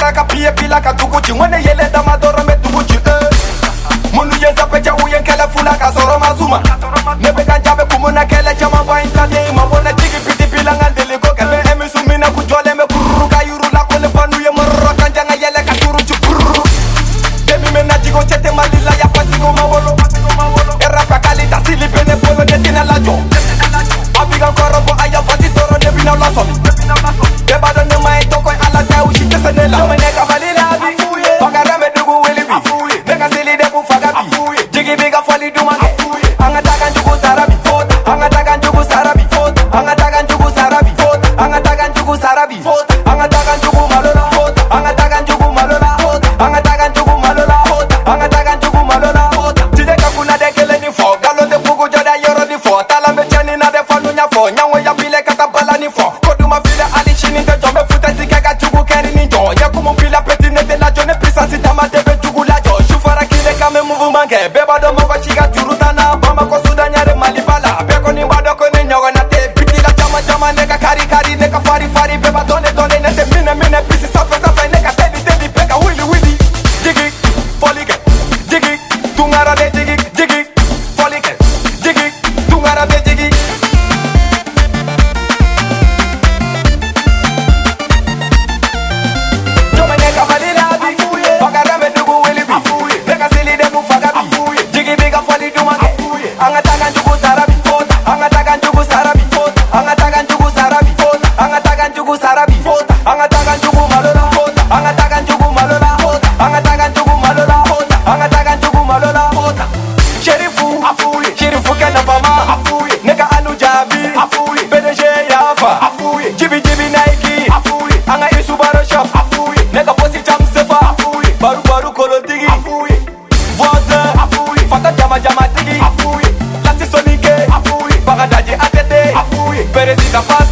rakapiyepila kadukuti mwene yeleda madoro bala ni fɔ ko duma fili hali sini tɛ jɔ n bɛ futɛsi kɛ ka jugu kɛ ni nin jɔ yɛkumu bila pɛti ne tɛ lajɔ ne pisansi dama de bɛ jugu lajɔ sufara kile kan bɛ muvuman kɛ bɛɛ b'a dɔn capaz